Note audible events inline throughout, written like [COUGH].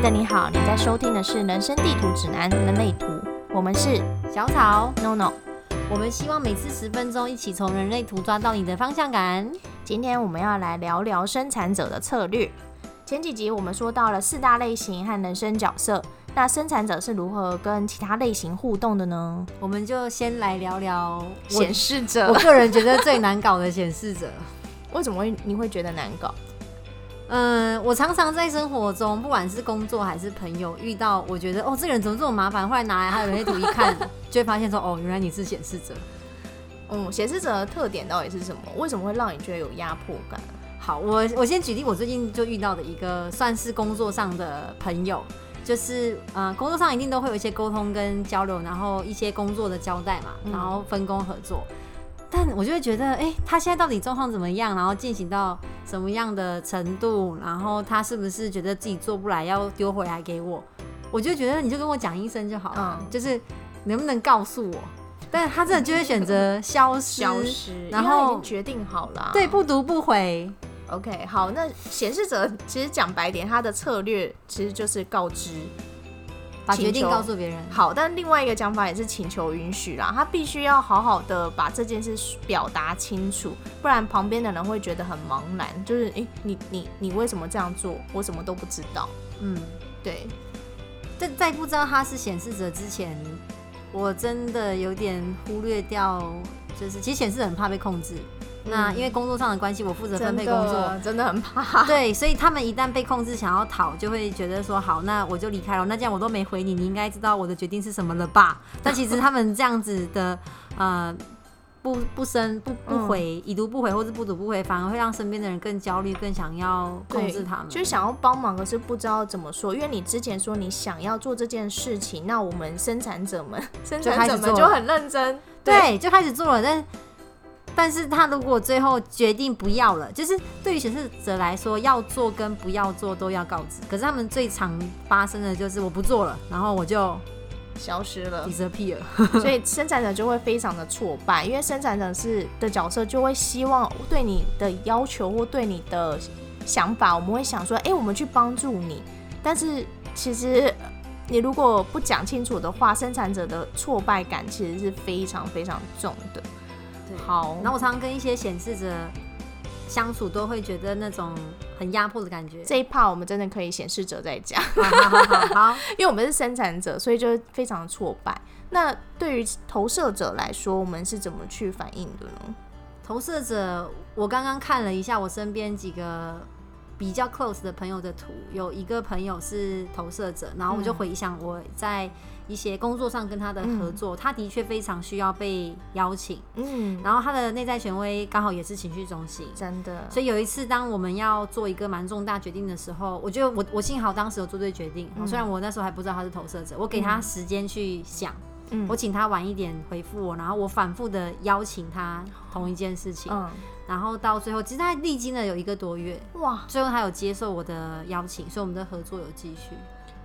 爱的你好，你在收听的是《人生地图指南：人类图》，我们是小草，No No。我们希望每次十分钟，一起从人类图抓到你的方向感。今天我们要来聊聊生产者的策略。前几集我们说到了四大类型和人生角色，那生产者是如何跟其他类型互动的呢？我们就先来聊聊显示者我个人觉得最难搞的显示者。[LAUGHS] 为什么会你会觉得难搞？嗯，我常常在生活中，不管是工作还是朋友，遇到我觉得哦，这个人怎么这么麻烦，后来拿来他的人类图一看，就会发现说哦，原来你是显示者。[LAUGHS] 嗯，显示者的特点到底是什么？为什么会让你觉得有压迫感？好，我我先举例，我最近就遇到的一个算是工作上的朋友，就是呃，工作上一定都会有一些沟通跟交流，然后一些工作的交代嘛，嗯然后分工合作。但我就会觉得，哎、他现在到底状况怎么样？然后进行到什么样的程度？然后他是不是觉得自己做不来，要丢回来给我？我就觉得你就跟我讲一声就好了，嗯就是能不能告诉我？但是他真的就会选择消失，消失，然后已后经决定好了啊、对，不读不回。OK，好，那显示者其实讲白点，他的策略其实就是告知。把决定告诉别人。好，但另外一个讲法也是请求允许啦，他必须要好好的把这件事表达清楚，不然旁边的人会觉得很茫然，就是诶、你你你为什么这样做？我什么都不知道。嗯，对，在在不知道他是显示者之前，我真的有点忽略掉，就是其实显示者很怕被控制。那嗯因为工作上的关系，我负责分配工作，的真的很怕。[LAUGHS] 对，所以他们一旦被控制想要逃，就会觉得说好，那我就离开了。那这样我都没回你，你应该知道我的决定是什么了吧？[LAUGHS] 但其实他们这样子的呃。不不生不不回，已读不回或是不读不回，反而会让身边的人更焦虑，更想要控制他们。就是想要帮忙，可是不知道怎么说，因为你之前说你想要做这件事情，那我们生产者们，生产者们就很认真，对，就开始做了，但但是他如果最后决定不要了，就是对于显示者来说，要做跟不要做都要告知。可是他们最常发生的就是我不做了，然后我就消失了。disappear。[LAUGHS] 所以生产者就会非常的挫败，因为生产者是的角色就会希望对你的要求或对你的想法，我们会想说，哎、我们去帮助你，但是其实你如果不讲清楚的话，生产者的挫败感其实是非常非常重的。对好，然后我常常跟一些显示者相处，都会觉得那种很压迫的感觉。这一 part 我们真的可以显示者在讲，好好好好，[LAUGHS] 因为我们是生产者，所以就非常的挫败。那对于投射者来说，我们是怎么去反应的呢？投射者，我刚刚看了一下我身边几个比较 close 的朋友的图，有一个朋友是投射者，然后我就嗯。回想我在一些工作上跟他的合作，他的确非常需要被邀请，嗯，然后他的内在权威刚好也是情绪中心。真的，所以有一次，当我们要做一个蛮重大决定的时候，我觉得我我幸好当时有做对决定，嗯。虽然我那时候还不知道他是投射者，我给他时间去想，嗯。我请他晚一点回复我，然后我反复的邀请他同一件事情，嗯，然后到最后，其实他历经了有一个多月，哇最后他有接受我的邀请，所以我们的合作有继续。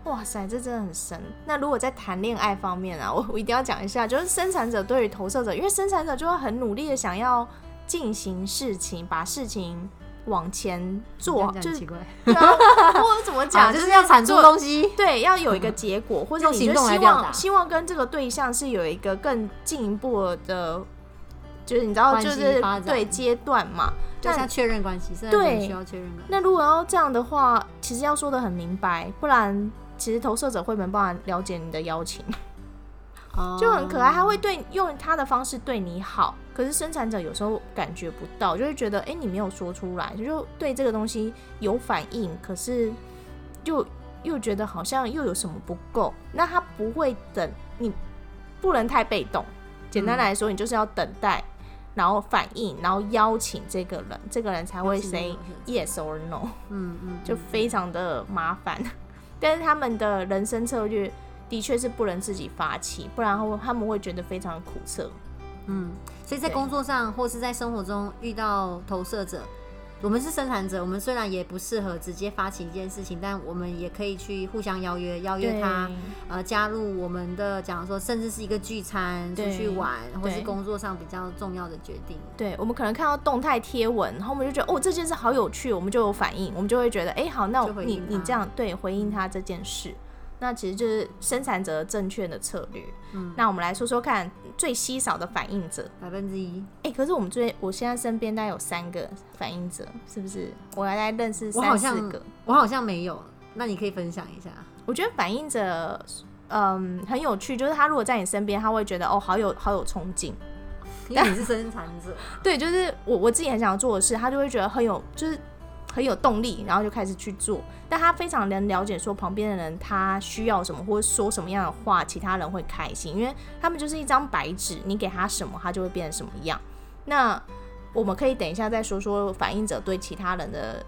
哇塞，这真的很深。那如果在谈恋爱方面啊，我我一定要讲一下，就是生产者对于投射者，因为生产者就会很努力的想要进行事情，把事情往前做，就奇怪，[LAUGHS] 对啊，或者怎么 [LAUGHS] 啊讲，就是要产出做东西。对，要有一个结果，或者你就希望希望跟这个对象是有一个更进一步的，就是你知道，就是对阶段嘛。那就像确认关系，现在对需要确认关系。那如果要这样的话，其实要说的很明白，不然其实投射者会没办法了解你的邀请，哦 [LAUGHS] 就很可爱，他会对用他的方式对你好，可是生产者有时候感觉不到，就会觉得哎、诶你没有说出来，就对这个东西有反应，可是又又觉得好像又有什么不够，那他不会等你，不能太被动。简单来说，你就是要等待，然后反应，然后邀请这个人，这个人才会 say yes or no。嗯嗯，就非常的麻烦。[LAUGHS] 但是他们的人生策略的确是不能自己发起，不然后他们会觉得非常苦涩。嗯，所以在工作上或是在生活中遇到投射者，我们是生产者，我们虽然也不适合直接发起一件事情，但我们也可以去互相邀约，邀约他呃加入我们的，假如说甚至是一个聚餐、出去玩，或是工作上比较重要的决定。对，我们可能看到动态贴文，然后我们就觉得哦这件事好有趣，我们就有反应，我们就会觉得哎好，那你你这样对回应他这件事。那其实就是生产者正确的策略。嗯，那我们来说说看最稀少的反应者，百分之一。哎，可是我们最我现在身边大概有三个反应者，是不是？我还在认识三四个，我好像没有。那你可以分享一下。我觉得反应者，嗯，很有趣，就是他如果在你身边，他会觉得哦，好有好有冲劲。因为你是生产者。[LAUGHS] 对，就是我我自己很想要做的事，他就会觉得很有，就是。很有动力，然后就开始去做。但他非常能了解说旁边的人他需要什么，或者说什么样的话，其他人会开心，因为他们就是一张白纸，你给他什么，他就会变成什么样。那我们可以等一下再说说反应者对其他人的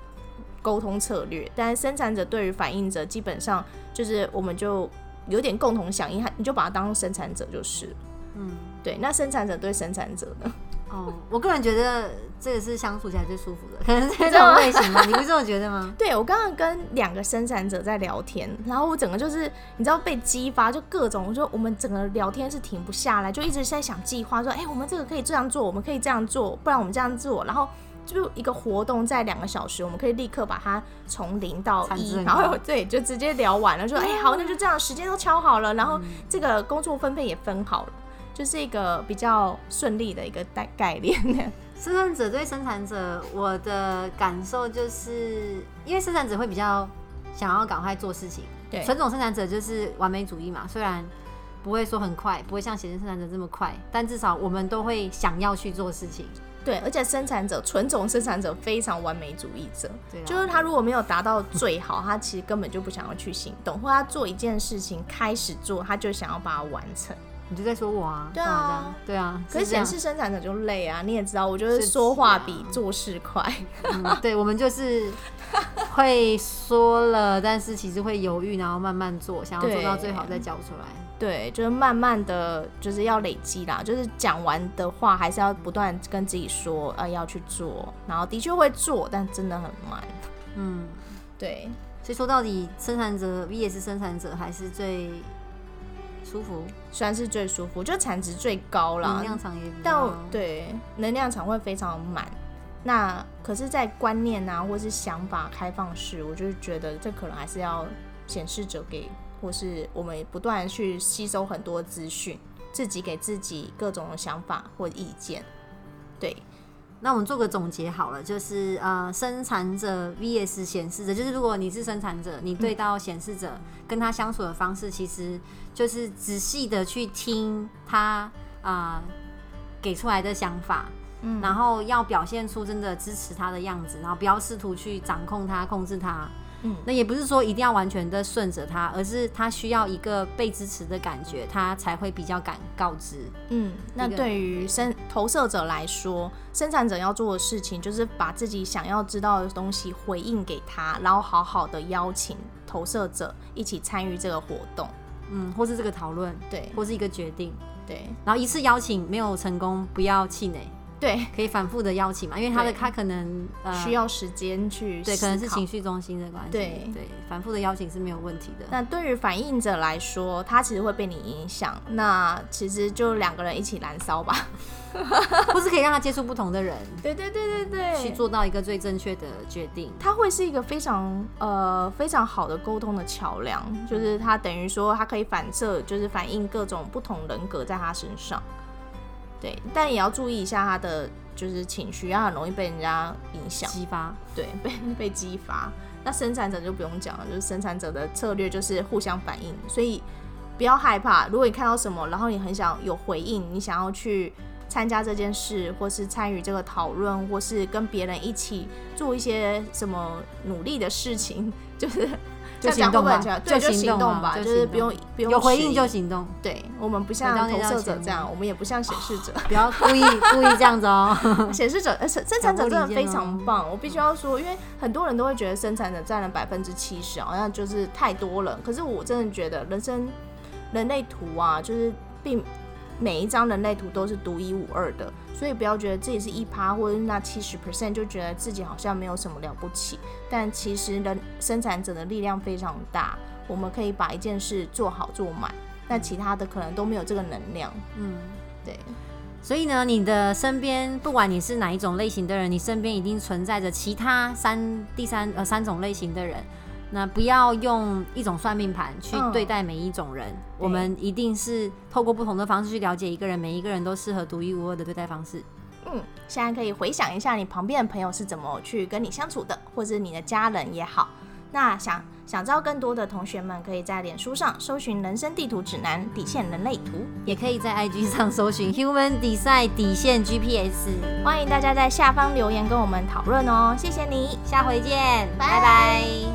沟通策略，但生产者对于反应者基本上就是我们就有点共同响应，你就把他当生产者就是。嗯，对。那生产者对生产者呢？哦，我个人觉得这个是相处起来最舒服的，可能是这种类型吗？你不这么觉得吗？[LAUGHS] 对，我刚刚跟两个生产者在聊天，然后我整个就是你知道被激发，就各种，就我们整个聊天是停不下来，就一直在想计划，说哎，我们这个可以这样做，我们可以这样做，不然我们这样做，然后就一个活动在两个小时，我们可以立刻把它从零到一，然后对，就直接聊完了，说哎好，那就这样，时间都敲好了，然后这个工作分配也分好了。就是一个比较顺利的一个概概念。生产者对生产者，我的感受就是，因为生产者会比较想要赶快做事情。对，纯种生产者就是完美主义嘛，虽然不会说很快，不会像显示生产者这么快，但至少我们都会想要去做事情。对，而且生产者纯种生产者非常完美主义者，对就是他如果没有达到最好，他其实根本就不想要去行动，或他做一件事情开始做，他就想要把它完成。你就在说我啊？对啊，对啊。可是显示生产者就累啊，你也知道，我就是说话比做事快。[LAUGHS] 对，我们就是会说了，但是其实会犹豫，然后慢慢做，想要做到最好再交出来。对，就是慢慢的就是要累积啦，就是讲完的话还是要不断跟自己说，呃，要去做，然后的确会做，但真的很慢。嗯，对。所以说到底，生产者 VS 生产者还是最。舒服，虽然是最舒服，就产值最高啦。能量场也，但对能量场会非常满。那可是，在观念啊，或是想法开放式，我就觉得这可能还是要显示者给，或是我们不断去吸收很多资讯，自己给自己各种想法或意见，对。那我们做个总结好了，就是呃，生产者 VS 显示者，就是如果你是生产者，你对到显示者跟他相处的方式，其实就是仔细的去听他啊给出来的想法，嗯，然后要表现出真的支持他的样子，然后不要试图去掌控他、控制他。嗯，那也不是说一定要完全的顺着他，而是他需要一个被支持的感觉，他才会比较敢告知。嗯，那对于生投射者来说，生产者要做的事情就是把自己想要知道的东西回应给他，然后好好的邀请投射者一起参与这个活动，嗯，或是这个讨论，对，或是一个决定，对。然后一次邀请没有成功，不要气馁。对，可以反复的邀请嘛，因为他的他可能呃需要时间去，对，可能是情绪中心的关系，对对，反复的邀请是没有问题的。那对于反应者来说，他其实会被你影响，那其实就两个人一起燃烧吧，[LAUGHS] 或是可以让他接触不同的人，[LAUGHS] 对对对对对，去做到一个最正确的决定。他会是一个非常呃非常好的沟通的桥梁，就是他等于说他可以反射，就是反映各种不同人格在他身上。对，但也要注意一下他的就是情绪，要很容易被人家影响、激发。对，被 [LAUGHS] 被激发。那生产者就不用讲了，就是生产者的策略就是互相反应，所以不要害怕。如果你看到什么，然后你很想有回应，你想要去参加这件事，或是参与这个讨论，或是跟别人一起做一些什么努力的事情，[LAUGHS] 就是。就行动吧，对，就行动吧，就是不用不用有回应就行动。对我们不像投射者这样，我们也不像显示者，[LAUGHS] 不要故意故意这样子哦。[LAUGHS] 显示者呃生生产者真的非常棒，我必须要说，因为很多人都会觉得生产者占了百分之七十，好像就是太多了。可是我真的觉得人生人类图啊，就是并每一张人类图都是独一无二的，所以不要觉得自己是一趴或者那七十 percent 就觉得自己好像没有什么了不起。但其实人生产者的力量非常大，我们可以把一件事做好做满，那其他的可能都没有这个能量。嗯，对，所以呢，你的身边不管你是哪一种类型的人，你身边一定存在着其他三第三呃三种类型的人。那不要用一种算命盘去嗯对待每一种人，我们一定是透过不同的方式去了解一个人，每一个人都适合独一无二的对待方式。嗯，现在可以回想一下你旁边的朋友是怎么去跟你相处的，或者你的家人也好。那想想知道更多的同学们，可以在脸书上搜寻“人生地图指南”底线人类图，也可以在 IG 上搜寻 Human Design 底线 GPS。欢迎大家在下方留言跟我们讨论哦，谢谢你。下回见，拜拜拜